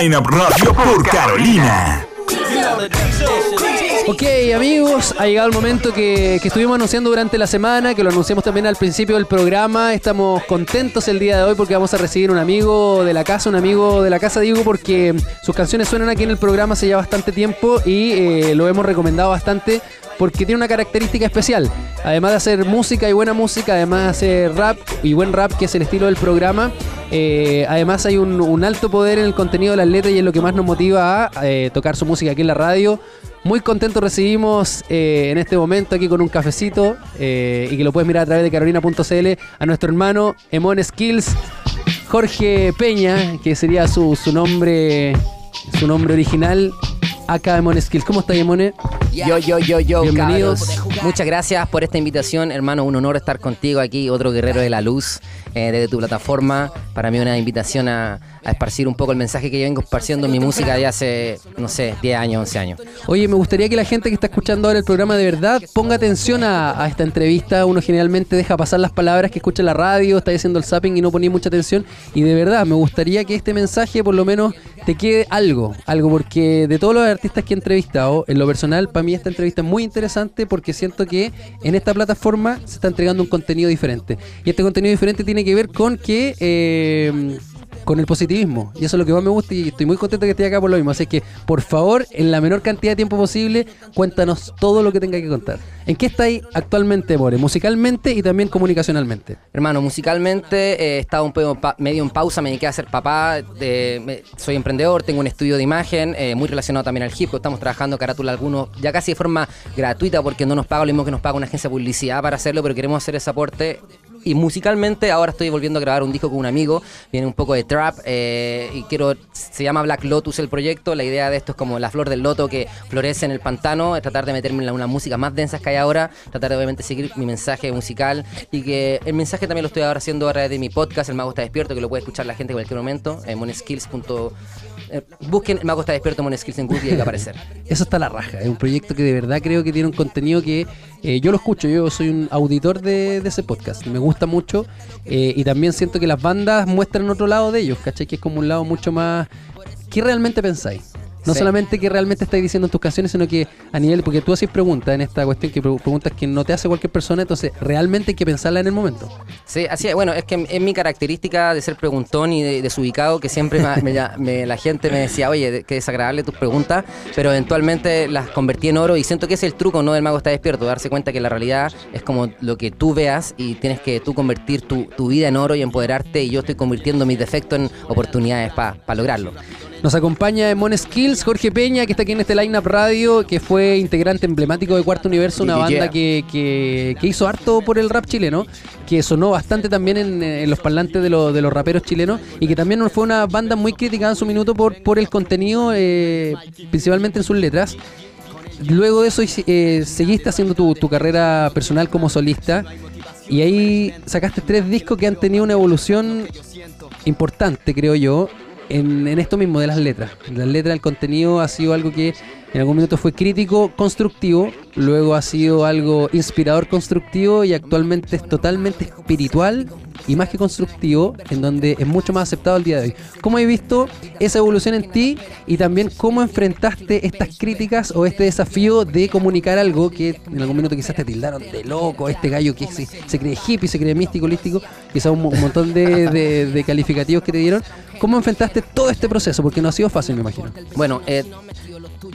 Line Up Radio por Carolina. Ok, amigos, ha llegado el momento que, que estuvimos anunciando durante la semana, que lo anunciamos también al principio del programa. Estamos contentos el día de hoy porque vamos a recibir un amigo de la casa, un amigo de la casa, digo, porque sus canciones suenan aquí en el programa hace ya bastante tiempo y eh, lo hemos recomendado bastante porque tiene una característica especial. Además de hacer música y buena música, además de hacer rap y buen rap, que es el estilo del programa, eh, además hay un, alto poder en el contenido de las letras y es lo que más nos motiva a eh, tocar su música aquí en la radio. Muy contento recibimos eh, en este momento aquí con un cafecito y que lo puedes mirar a través de carolina.cl a nuestro hermano Emon Skills, Jorge Peña, que sería su nombre su nombre original. Acá Emon Skills. ¿Cómo estás, Emone? Yo, yo, yo, yo, Bienvenidos. cabros. Muchas gracias por esta invitación, hermano. Un honor estar contigo aquí, otro guerrero de la luz, eh, desde tu plataforma. Para mí una invitación a, a esparcir un poco el mensaje que yo vengo esparciendo en mi música ya hace, no sé, 10 años, 11 años. Oye, me gustaría que la gente que está escuchando ahora el programa de verdad ponga atención a, a esta entrevista. Uno generalmente deja pasar las palabras que escucha en la radio, está haciendo el zapping y no ponía mucha atención. Y de verdad, me gustaría que este mensaje por lo menos te quede algo, algo, porque de todos los artistas que he entrevistado, en lo personal, para mí esta entrevista es muy interesante porque siento que en esta plataforma se está entregando un contenido diferente. Y este contenido diferente tiene que ver con que... eh, con el positivismo. Y eso es lo que más me gusta y estoy muy contento que esté acá por lo mismo. Así que, por favor, en la menor cantidad de tiempo posible, cuéntanos todo lo que tenga que contar. ¿En qué estáis actualmente, More? Musicalmente y también comunicacionalmente. Hermano, musicalmente eh, he estado un poco medio en pausa, me dediqué a ser papá, me- soy emprendedor, tengo un estudio de imagen, eh, muy relacionado también al hip hop, estamos trabajando carátula algunos, ya casi de forma gratuita porque no nos paga lo mismo que nos paga una agencia de publicidad para hacerlo, pero queremos hacer ese aporte. Y musicalmente ahora estoy volviendo a grabar un disco con un amigo, viene un poco de trap eh, y quiero, se llama Black Lotus el proyecto, la idea de esto es como la flor del loto que florece en el pantano, es tratar de meterme en la- una música más densa que hay ahora, tratar de obviamente seguir mi mensaje musical y que el mensaje también lo estoy ahora haciendo a través de mi podcast, El Mago está despierto, que lo puede escuchar la gente en cualquier momento, en moneskills. Eh, busquen El Mago está despierto, Moneskills en Google y va a aparecer. Eso está la raja. Es un proyecto que de verdad creo que tiene un contenido que eh, yo lo escucho. Yo soy un auditor de, de ese podcast. Me gusta mucho. eh, y también siento que las bandas muestran otro lado de ellos, ¿cachai? Que es como un lado mucho más... ¿Qué realmente pensáis? No Sí. solamente que realmente estáis diciendo en tus canciones, sino que a nivel... Porque tú haces preguntas en esta cuestión, que pre- preguntas que no te hace cualquier persona, entonces realmente hay que pensarla en el momento. Sí, así es. Bueno, es que es mi característica de ser preguntón y de- desubicado que siempre me- la gente me decía, oye, qué desagradable tus preguntas, pero eventualmente las convertí en oro y siento que ese es el truco, ¿no? Del mago está despierto, darse cuenta que la realidad es como lo que tú veas y tienes que tú convertir tu, tu vida en oro y empoderarte y yo estoy convirtiendo mis defectos en oportunidades para lograrlo. Nos acompaña Mon Jorge Peña, que está aquí en este Line Up Radio, que fue integrante emblemático de Cuarto Universo, una banda yeah. que, que- que hizo harto por el rap chileno, que sonó bastante también en, en los parlantes de, los- de los raperos chilenos, y que también fue una banda muy criticada en su minuto por, por el contenido, eh, principalmente en sus letras. Luego de eso eh, seguiste haciendo tu, tu carrera personal como solista, y ahí sacaste tres discos que han tenido una evolución importante, creo yo, en, esto mismo de las letras. Las letras, el contenido ha sido algo que en algún momento fue crítico, constructivo, luego ha sido algo inspirador, constructivo y actualmente es totalmente espiritual y más que constructivo, en donde es mucho más aceptado el día de hoy. ¿Cómo has visto esa evolución en ti y también cómo enfrentaste estas críticas o este desafío de comunicar algo que en algún minuto quizás te tildaron de loco, este gallo que se, se cree hippie, se cree místico, holístico, quizás un, un montón de, de- de calificativos que te dieron? ¿Cómo enfrentaste todo este proceso? Porque no ha sido fácil, me imagino. Bueno, eh,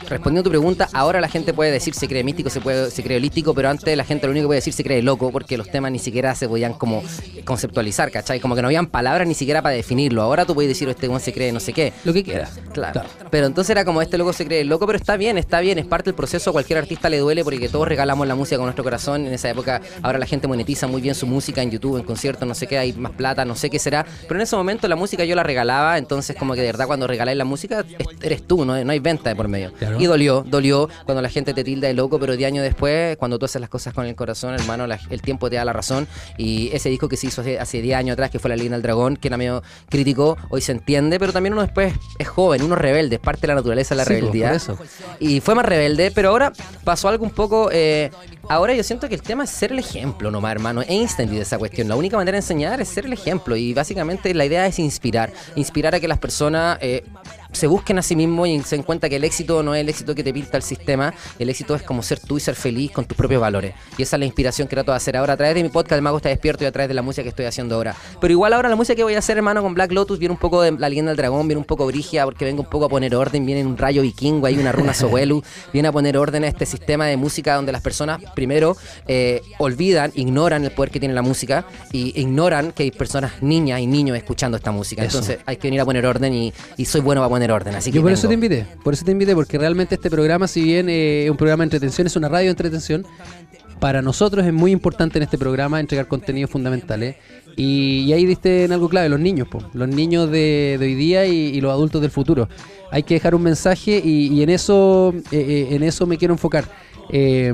respondiendo a tu pregunta, ahora la gente puede decir se cree místico, se, puede, se cree holístico, pero antes la gente lo único que puede decir se cree loco, porque los temas ni siquiera se podían como conceptualizar, ¿cachai? Como que no habían palabras ni siquiera para definirlo. Ahora tú puedes decir, este weón se cree no sé qué. Lo que quieras. Claro. Claro. Pero entonces era como este loco se cree loco, pero está bien, está bien, es parte del proceso. A cualquier artista le duele porque todos regalamos la música con nuestro corazón. En esa época, ahora la gente monetiza muy bien su música en YouTube, en conciertos, no sé qué, hay más plata, no sé qué será. Pero en ese momento la música yo la regalaba, entonces como que de verdad cuando regaláis la música es- eres tú, no, no hay venta de por medio. Claro. Y dolió, dolió cuando la gente te tilda de loco, pero 10 años después, cuando tú haces las cosas con el corazón, hermano, la- el tiempo te da la razón. Y ese disco que se hizo hace, hace 10 años atrás, que fue La Leyenda del Dragón, que era medio crítico, hoy se entiende, pero también uno después es joven, uno es rebelde, es parte de la naturaleza de la Sí, pues, rebeldía. eso. Y fue más rebelde, pero ahora pasó algo un poco. eh, ahora yo siento que el tema es ser el ejemplo nomás, hermano. Einstein dice esa cuestión. La única manera de enseñar es ser el ejemplo. Y básicamente la idea es inspirar. Inspirar a que las personas. eh, se busquen a sí mismos y se den cuenta que el éxito no es el éxito que te pinta el sistema, el éxito es como ser tú y ser feliz con tus propios valores. Y esa es la inspiración que trato de hacer ahora a través de mi podcast, el Mago está despierto y a través de la música que estoy haciendo ahora. Pero igual ahora la música que voy a hacer, hermano, con Black Lotus viene un poco de la leyenda del dragón, viene un poco brigia porque vengo un poco a poner orden, viene un rayo vikingo, hay una runa Sobuelu, viene a poner orden a este sistema de música donde las personas primero eh, olvidan, ignoran el poder que tiene la música y ignoran que hay personas, niñas y niños escuchando esta música. Eso. Entonces hay que venir a poner orden y, y soy bueno para poner orden. Así que Yo por eso te invité, por eso te invité, porque realmente este programa, si bien eh, es un programa de entretención, es una radio de entretención, para nosotros es muy importante en este programa entregar contenidos fundamentales. Y, y ahí diste en algo clave, los niños, po, los niños de, de hoy día y, y los adultos del futuro. Hay que dejar un mensaje y, y en eso eh, eh, en eso me quiero enfocar. Eh,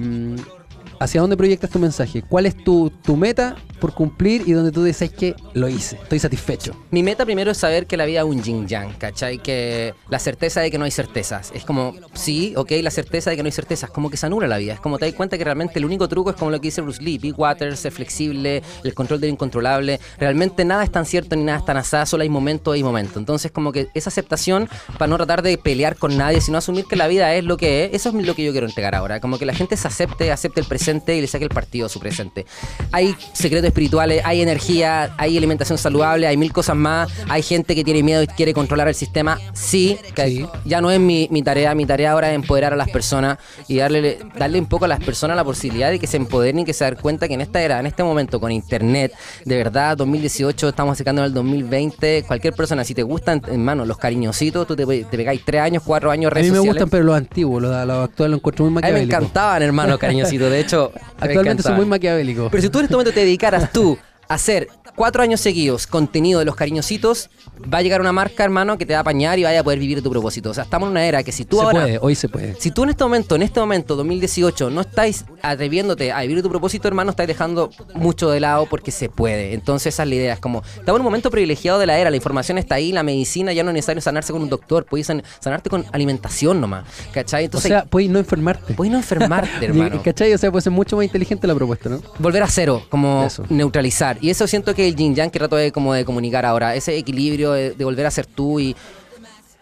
¿Hacia dónde proyectas tu mensaje? ¿Cuál es tu, tu meta por cumplir y donde tú dices que lo hice, estoy satisfecho? Mi meta primero es saber que la vida es un yin yang, ¿cachai? Que la certeza de que no hay certezas. Es como, sí, ok, la certeza de que no hay certezas, como que se anula la vida. Es como te das cuenta que realmente el único truco es como lo que dice Bruce Lee, Big Water, ser flexible, el control de lo incontrolable. Realmente nada es tan cierto ni nada es tan asado, solo hay momento y momento. Entonces, como que esa aceptación para no tratar de pelear con nadie, sino asumir que la vida es lo que es, eso es lo que yo quiero entregar ahora. Como que la gente se acepte, acepte el presente y le saque el partido a su presente. Hay secretos espirituales, hay energía, hay alimentación saludable, hay mil cosas más. Hay gente que tiene miedo y quiere controlar el sistema. Sí, que Sí. ya no es mi, mi tarea. Mi tarea ahora es empoderar a las personas y darle, darle un poco a las personas la posibilidad de que se empoderen y que se den cuenta que en esta era, en este momento, con internet, de verdad, 2018, estamos acercando al 2020. Cualquier persona, si te gustan, hermano, los cariñositos, tú te, te pegáis tres años, cuatro años A redes mí me sociales. gustan, pero los antiguos, los, los actuales los encuentro muy A mí me encantaban, hermano, cariñositos. De hecho, me Actualmente encantaban. muy maquiavélicos. Pero si tú en este momento te dedicaras tú hacer cuatro años seguidos contenido de los cariñositos, va a llegar una marca, hermano, que te va a apañar y vaya a poder vivir tu propósito. O sea, estamos en una era que si tú se ahora... puede, hoy se puede. Si tú en este momento, en este momento, 2018, no estáis atreviéndote a vivir tu propósito, hermano, estáis dejando mucho de lado porque se puede. Entonces esa es la idea. Es como, estamos en un momento privilegiado de la era, la información está ahí, la medicina ya no es necesario sanarse con un doctor, puedes san- sanarte con alimentación nomás. ¿Cachai? O Entonces, sea, puedes no enfermarte. puedes no enfermarte, hermano. ¿Cachai? O sea, puede ser mucho más inteligente la propuesta, ¿no? volver a cero, como Eso. neutralizar. Y eso siento que el yin yang que trato de, como de comunicar ahora, ese equilibrio de, de volver a ser tú y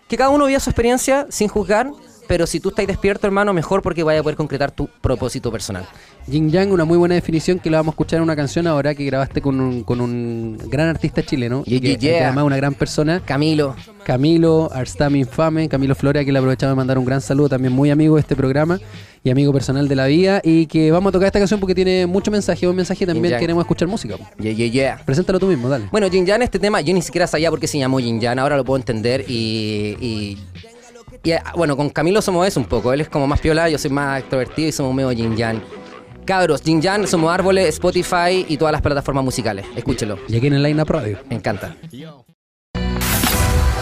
que cada uno viva su experiencia sin juzgar, pero si tú estás despierto, hermano, mejor porque vaya a poder concretar tu propósito personal. Yin Yang, una muy buena definición que la vamos a escuchar en una canción ahora que grabaste con un, con un gran artista chileno. Yeah, y que, yeah, que además una gran persona. Camilo, Camilo, Arstami Infame, Camilo Flores, que le aprovechamos de mandar un gran saludo, también muy amigo de este programa y amigo personal de la vida. Y que vamos a tocar esta canción porque tiene mucho mensaje, un mensaje y también queremos escuchar música. yeah, yeah, yeah. Preséntalo tú mismo, dale. Bueno, Yin Yang, este tema, yo ni siquiera sabía por qué se llamó Yin Yang, ahora lo puedo entender y. y- y, ah, bueno, con Camilo somos eso un poco. Él es como más piola, yo soy más extrovertido y somos medio Yin Yang. Cabros, Yin Yang, somos árboles, Spotify y todas las plataformas musicales. Escúchelo, Y aquí en el Line Up Radio. me encanta. Line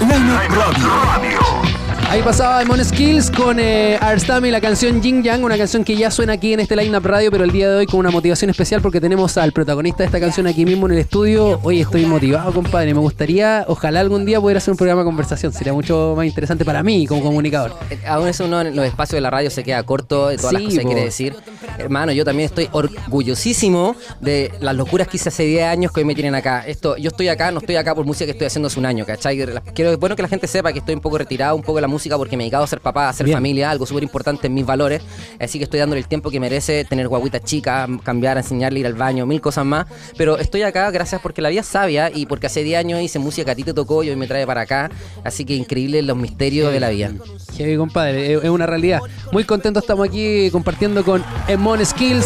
Up Radio. Ahí pasaba Demon Skills con eh, Arstami, la canción Yin Yang, una canción que ya suena aquí en este Line Up Radio, pero el día de hoy con una motivación especial porque tenemos al protagonista de esta canción aquí mismo en el estudio. Hoy estoy motivado, compadre. Me gustaría, ojalá algún día poder hacer un programa de conversación. Sería mucho más interesante para mí como comunicador. Eh, Aún eso uno en los espacios de la radio se queda corto de todas las Sí, cosas que quiere decir. Hermano, yo también estoy orgullosísimo de las locuras que hice hace 10 años que hoy me tienen acá. Esto, yo estoy acá, no estoy acá por música que estoy haciendo hace un año, ¿cachai? Quiero, es bueno que la gente sepa que estoy un poco retirado un poco de la música porque me he dedicado a ser papá, a ser Bien. familia, algo súper importante en mis valores. Así que estoy dándole el tiempo que merece tener guaguitas chicas, cambiar, enseñarle, ir al baño, mil cosas más. Pero estoy acá gracias porque la vida es sabia y porque hace 10 años hice música que a ti te tocó y hoy me trae para acá. Así que increíble los misterios de la vida. Heavy, compadre, es es una realidad. Muy contento estamos aquí compartiendo con Emon Skills.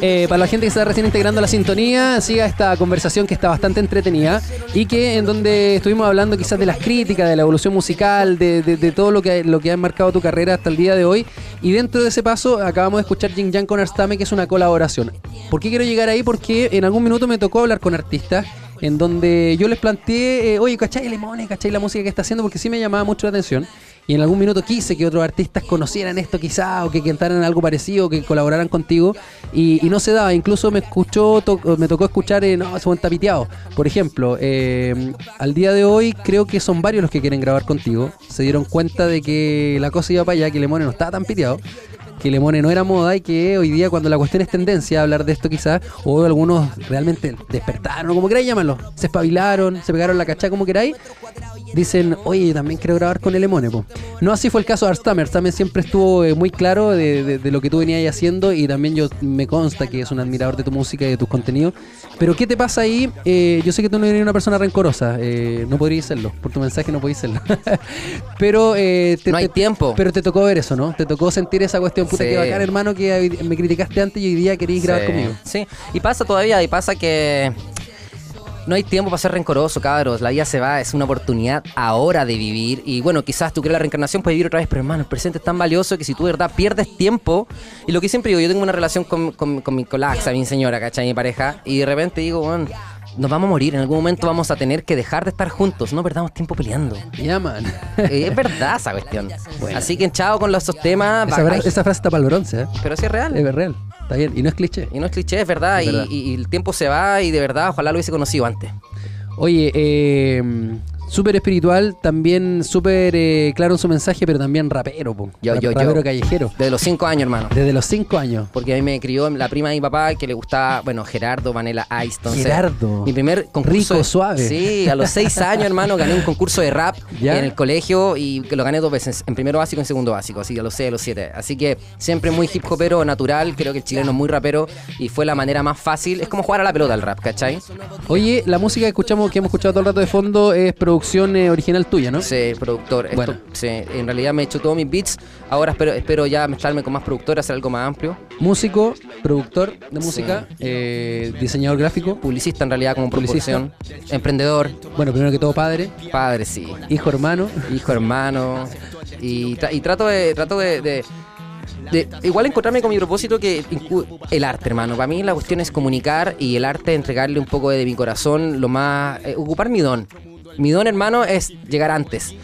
Eh, para la gente que está recién integrando la sintonía, siga esta conversación que está bastante entretenida y que en donde estuvimos hablando quizás de las críticas, de la evolución musical, de, de- de todo lo que, lo que ha marcado tu carrera hasta el día de hoy. Y dentro de ese paso acabamos de escuchar Jin Yang con Arstame, que es una colaboración. ¿Por qué quiero llegar ahí? Porque en algún minuto me tocó hablar con artistas en donde yo les planteé, eh, oye, ¿cachai Lemone? ¿cachai la música que está haciendo? Porque sí me llamaba mucho la atención. Y en algún minuto quise que otros artistas conocieran esto quizá, o que cantaran algo parecido, que colaboraran contigo, y, no se daba. Incluso me escuchó, to- me tocó escuchar, eh, no, piteado. Por ejemplo, eh, al día de hoy creo que son varios los que quieren grabar contigo. Se dieron cuenta de que la cosa iba para allá, que Lemone no estaba tan piteado que Lemone no era moda y que hoy día cuando la cuestión es tendencia a hablar de esto quizás, o algunos realmente despertaron, o como queráis llamarlo, se espabilaron, se pegaron la cachá como queráis, dicen, oye, yo también quiero grabar con el Emone. po". No así fue el caso de Arstammer. También siempre estuvo eh, muy claro de, de- de lo que tú venías haciendo y también yo me consta que es un admirador de tu música y de tus contenidos. Pero ¿qué te pasa ahí? Eh, yo sé que tú no eres una persona rencorosa. eh, no podrías serlo. Por tu mensaje no podías serlo. pero te, No hay te- tiempo. Pero te tocó ver eso, ¿no? Te tocó sentir esa cuestión. Puta, Sí. que bacán, hermano, que me criticaste antes y hoy día querías grabar Sí, conmigo. Sí, y pasa todavía, y pasa que no hay tiempo para ser rencoroso, cabros. La vida se va, es una oportunidad ahora de vivir. Y bueno, quizás tú crees la reencarnación, puedes vivir otra vez, pero hermano, el presente es tan valioso que si tú de verdad pierdes tiempo. Y lo que siempre digo, yo tengo una relación con, con, con mi colaxa, mi señora, ¿cachai? Mi pareja, y de repente digo, bueno, nos vamos a morir, en algún momento vamos a tener que dejar de estar juntos, no perdamos tiempo peleando. Ya, man. Eh, es verdad esa cuestión. Así que chao con los, esos temas. esa, fra- esa frase está para el bronce, ¿eh? pero sí es real. Es real. Está bien. Y no es cliché. Y no es cliché, es verdad. Es y, verdad. y- y el tiempo se va y de verdad, ojalá lo hubiese conocido antes. Oye, eh, súper espiritual, también súper eh, claro en su mensaje, pero también rapero, po. Yo, Ra- yo, yo. rapero callejero. Desde los cinco años, hermano. Desde los cinco años. Porque a mí me crió la prima de mi papá que le gustaba, bueno, Gerardo Vanilla Ice. Entonces, Gerardo. Mi primer concurso. Rico, suave. Sí, a los seis años, hermano, gané un concurso de rap ¿Ya? en el colegio y que lo gané dos veces, en primero básico y en segundo básico, así a los seis, a los siete. Así que siempre muy hip hopero, natural. Creo que el chileno es muy rapero y fue la manera más fácil. Es como jugar a la pelota el rap, ¿cachai? Oye, la música que escuchamos, que hemos escuchado todo el rato de fondo, es producción eh, original tuya, ¿no? Sí, productor. Esto- Bueno. sí, en realidad me he hecho todos mis beats. Ahora espero, espero ya mezclarme con más productores, hacer algo más amplio. Músico, productor de música, eh, diseñador gráfico. Publicista en realidad como Publicista. proporción. Emprendedor. Bueno, primero que todo padre, Padre, sí. hijo, hermano. Hijo, hermano. Y, tra- y trato de. Trato de, de- de igual encontrarme con mi propósito que el arte, hermano. Para mí la cuestión es comunicar y el arte entregarle un poco de, mi corazón, lo más. eh, ocupar mi don. Mi don, hermano, es llegar antes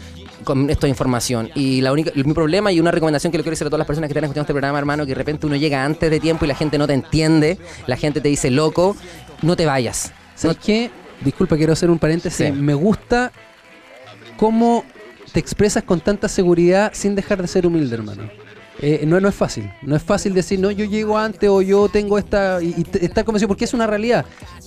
con esto de información. Y la única, mi problema y una recomendación que le quiero hacer a todas las personas que están escuchando este programa, hermano, que de repente uno llega antes de tiempo y la gente no te entiende, la gente te dice loco, no te vayas. ¿Sabes qué? Disculpa, quiero hacer un paréntesis. Sí. Me gusta cómo te expresas con tanta seguridad sin dejar de ser humilde, hermano. Eh, no, no es fácil. No es fácil decir, no, yo llego antes o yo tengo esta. Y, estar convencido, porque es una realidad.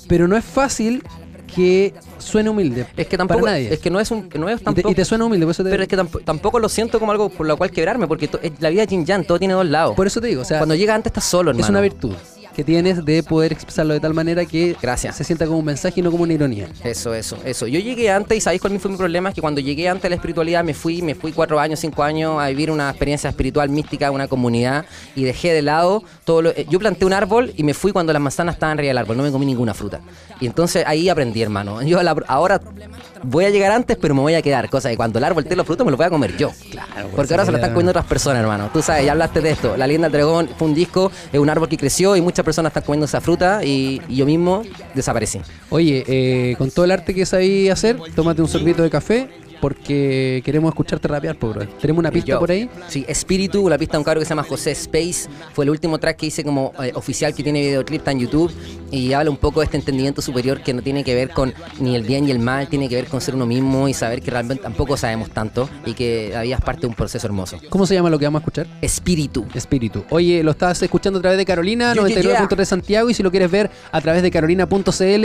Pero no es fácil que suene humilde. Es que Para tampoco, nadie. es que no es un, no es y, te, tampoco, y te suena humilde, por eso te, Pero es que tamp- tampoco lo siento como algo por lo cual quebrarme, porque to- la vida yin yang, todo tiene dos lados. por eso te digo, o sea, Cuando llega antes estás solo, hermano. es una virtud que tienes de poder expresarlo de tal manera que Gracias. se sienta como un mensaje y no como una ironía. Eso, eso, eso. Yo llegué antes y ¿sabéis cuál fue mi problema? Es que cuando llegué antes a la espiritualidad me fui, me fui cuatro años, cinco años a vivir una experiencia espiritual mística, una comunidad y dejé de lado todo lo... Yo planté un árbol y me fui cuando las manzanas estaban arriba del árbol, no me comí ninguna fruta. Y entonces ahí aprendí, hermano. Yo la- ahora voy a llegar antes, pero me voy a quedar. Cosa que cuando el árbol te los frutos me los voy a comer yo. Claro. Porque ahora se lo están comiendo otras personas, hermano. Tú sabes, ya hablaste de esto. La leyenda del dragón fue un disco, es un árbol que creció y muchas personas están comiendo esa fruta y, y yo mismo desaparecí. Oye, eh, con todo el arte que sabéis hacer, tómate un sorbito de café porque queremos escucharte rapear, po, bro. Tenemos una pista Yo. por ahí. Sí, Espíritu, la pista de un cabro que se llama José Space. Fue el último track que hice como eh, oficial que tiene videoclip está en YouTube. Y habla un poco de este entendimiento superior que no tiene que ver con ni el bien y el mal, tiene que ver con ser uno mismo y saber que realmente tampoco sabemos tanto y que la vida es parte de un proceso hermoso. ¿Cómo se llama lo que vamos a escuchar? Espíritu. Espíritu. Oye, lo estás escuchando a través de Carolina, Yo, yo, 99.3 Santiago, y si lo quieres ver a través de carolina.cl,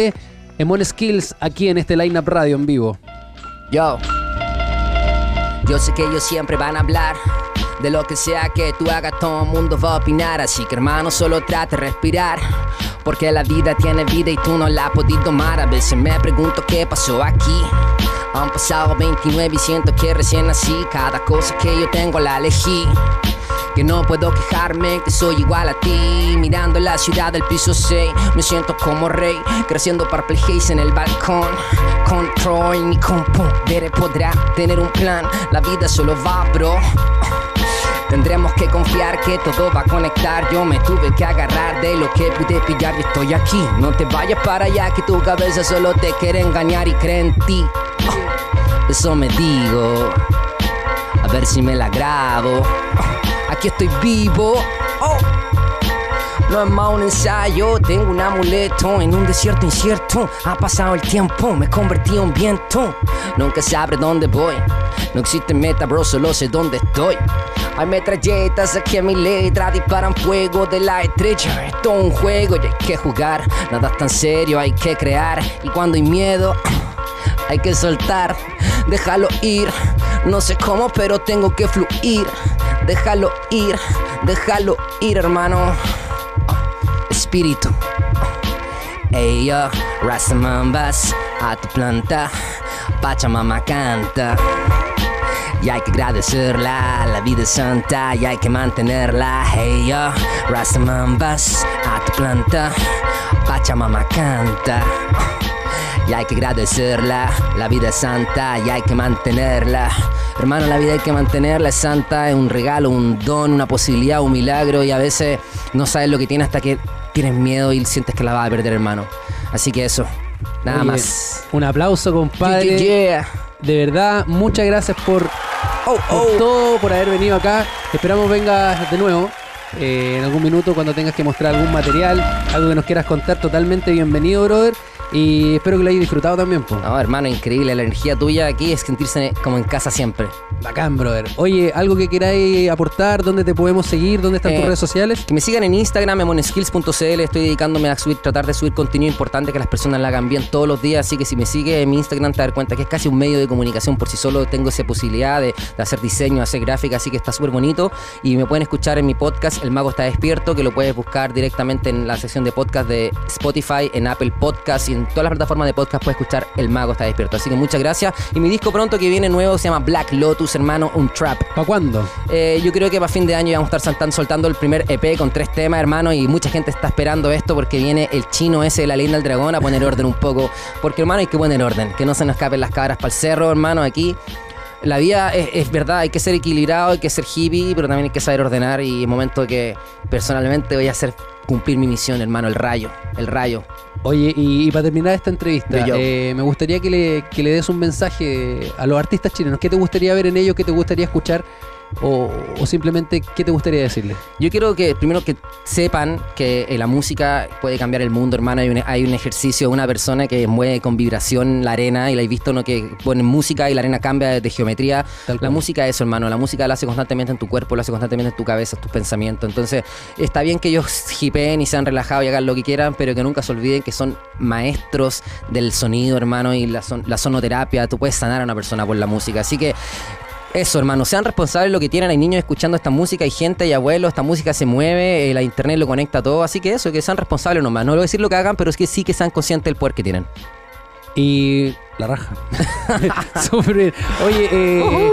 Emon Skills, aquí en este Lineup Radio en vivo. Yo. Yo sé que ellos siempre van a hablar. De lo que sea que tú hagas, todo el mundo va a opinar. Así que hermano, solo trate de respirar. Porque la vida tiene vida y tú no la podido tomar. A veces me pregunto qué pasó aquí. Han pasado 29 y siento que recién nací. Cada cosa que yo tengo la elegí. Que no puedo quejarme, que soy igual a ti. Mirando la ciudad del piso 6, me siento como rey. Creciendo Purple Haze en el balcón. Control mi compoder podrá tener un plan. La vida solo va, bro. Tendremos que confiar que todo va a conectar. Yo me tuve que agarrar de lo que pude pillar y estoy aquí. No te vayas para allá, que tu cabeza solo te quiere engañar y cree en ti. Eso me digo. A ver si me la grabo. Aquí estoy vivo. Oh. No es más un ensayo, tengo un amuleto en un desierto incierto. Ha pasado el tiempo, me convertí en viento. Nunca sabré dónde voy. No existe meta, bro, solo sé dónde estoy. Hay metralletas aquí en mi letra, disparan fuego de la estrella. Esto es un juego y hay que jugar. Nada es tan serio, hay que crear. Y cuando hay miedo, hay que soltar. déjalo ir. No sé cómo, pero tengo que fluir. Déjalo ir, déjalo ir, hermano. Espíritu. Ey yo, Rastamambas, a tu planta, Pachamama canta. Y hay que agradecerla, la vida es santa y hay que mantenerla. Hey yo, Rastamambas, a tu planta, Pachamama canta. Y hay que agradecerla, la vida es santa y hay que mantenerla. Hermano, la vida hay que mantenerla, es santa, es un regalo, un don, una posibilidad, un milagro y a veces no sabes lo que tiene hasta que tienes miedo y sientes que la vas a perder, hermano. Así que eso, nada Oye, más. Un aplauso, compadre. Yeah. De verdad, muchas gracias por, Oh, por oh. todo, por haber venido acá. Esperamos vengas de nuevo. eh, en algún minuto cuando tengas que mostrar algún material, algo que nos quieras contar, totalmente bienvenido, brother. Y espero que lo hayas disfrutado también, po. No, hermano, increíble. La energía tuya aquí es sentirse como en casa siempre. Bacán, brother. Oye, algo que queráis aportar, ¿dónde te podemos seguir? ¿Dónde están tus Eh, redes sociales? Que me sigan en Instagram, monoskills.cl. Estoy dedicándome a subir, tratar de subir contenido importante que las personas la hagan bien todos los días. Así que si me sigue en mi Instagram, te das cuenta que es casi un medio de comunicación por sí solo. Tengo esa posibilidad de, de hacer diseño, hacer gráfica, así que está súper bonito. Y me pueden escuchar en mi podcast, El Mago está despierto, que lo puedes buscar directamente en la sección de podcast de Spotify, en Apple Podcast y en todas las plataformas de podcast puedes escuchar El Mago está despierto. Así que muchas gracias. Y mi disco pronto que viene nuevo se llama Black Lotus, hermano, un trap. ¿Para cuándo? Eh, yo creo que para fin de año vamos a estar saltando- soltando el primer EP con tres temas, hermano, y mucha gente está esperando esto porque viene el chino ese de la leyenda del dragón a poner orden un poco. Porque, hermano, hay que poner orden, que no se nos escapen las cabras para el cerro, hermano, aquí. La vida es, es verdad, hay que ser equilibrado, hay que ser hippie, pero también hay que saber ordenar y momento que personalmente voy a hacer cumplir mi misión, hermano, el rayo, el rayo. Oye, y, y para terminar esta entrevista, eh, me gustaría que le, que le des un mensaje a los artistas chilenos. ¿Qué te gustaría ver en ellos? ¿Qué te gustaría escuchar? O, o simplemente, ¿qué te gustaría decirles? Yo quiero que primero que sepan que eh, la música puede cambiar el mundo, hermano. Hay un, hay un ejercicio una persona que mueve con vibración la arena y la he visto ¿no? que ponen música y la arena cambia de geometría. Tal La cual. música es eso, hermano. La música la hace constantemente en tu cuerpo, la hace constantemente en tu cabeza, en tus pensamientos. Entonces, está bien que ellos hipeen y sean relajados y hagan lo que quieran, pero que nunca se olviden que son maestros del sonido, hermano, y la, son- la sonoterapia. Tú puedes sanar a una persona por la música. Así que eso, hermano, sean responsables de lo que tienen. Hay niños escuchando esta música, hay gente, hay abuelos, esta música se mueve, eh, la internet lo conecta todo. Así que eso, que sean responsables nomás. No voy a decir lo que hagan, pero es que sí que sean conscientes del poder que tienen. Y la raja. Bien. Oye, eh,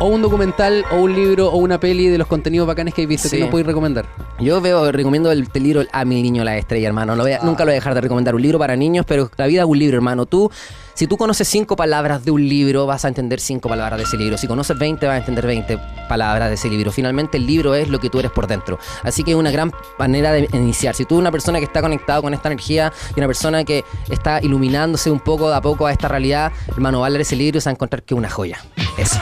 o un documental, o un libro, o una peli de los contenidos bacanes que hay visto Sí. que nos podéis recomendar. Yo veo, recomiendo el, el libro A mi niño la estrella, hermano. No voy a- Nunca lo voy a dejar de recomendar. Un libro para niños, pero la vida es un libro, hermano. Tú, si tú conoces cinco palabras de un libro, vas a entender cinco palabras de ese libro. Si conoces 20, vas a entender 20 palabras de ese libro. Finalmente, el libro es lo que tú eres por dentro. Así que es una gran manera de iniciar. Si tú eres una persona que está conectado con esta energía y una persona que está iluminándose un poco de a poco a esta realidad, hermano, va a leer ese libro y se va a encontrar que es una joya. Eso.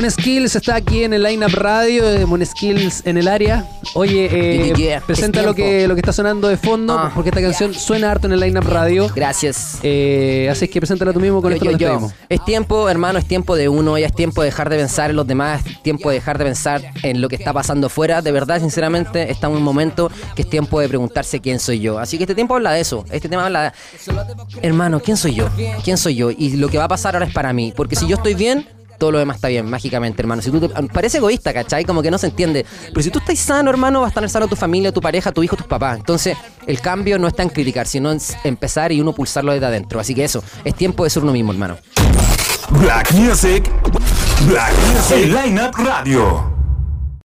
Emon Skills está aquí en el Lineup Radio, Emon Skills en el área. Oye, eh, Yeah, yeah, presenta es lo que, lo que está sonando de fondo, Ah, porque esta canción suena harto en el Lineup Radio. Gracias. Eh, así es que preséntala tú mismo con Yo, esto yo, yo. Es tiempo, hermano, es tiempo de uno, ya es tiempo de dejar de pensar en los demás, es tiempo de dejar de pensar en lo que está pasando fuera. De verdad, sinceramente, estamos en un momento que es tiempo de preguntarse quién soy yo. Así que este tiempo habla de eso. Este tema habla de, hermano, ¿quién soy yo? ¿Quién soy yo? Y lo que va a pasar ahora es para mí. Porque si yo estoy bien, todo lo demás está bien, mágicamente, hermano. Si tú te- parece egoísta, ¿cachai? Como que no se entiende. Pero si tú estás sano, hermano, va a estar sano tu familia, tu pareja, tu hijo, tus papás. Entonces, el cambio no está en criticar, sino en empezar y uno pulsarlo desde adentro. Así que eso, es tiempo de ser uno mismo, hermano. Black Music. Black Music. Lineup Radio.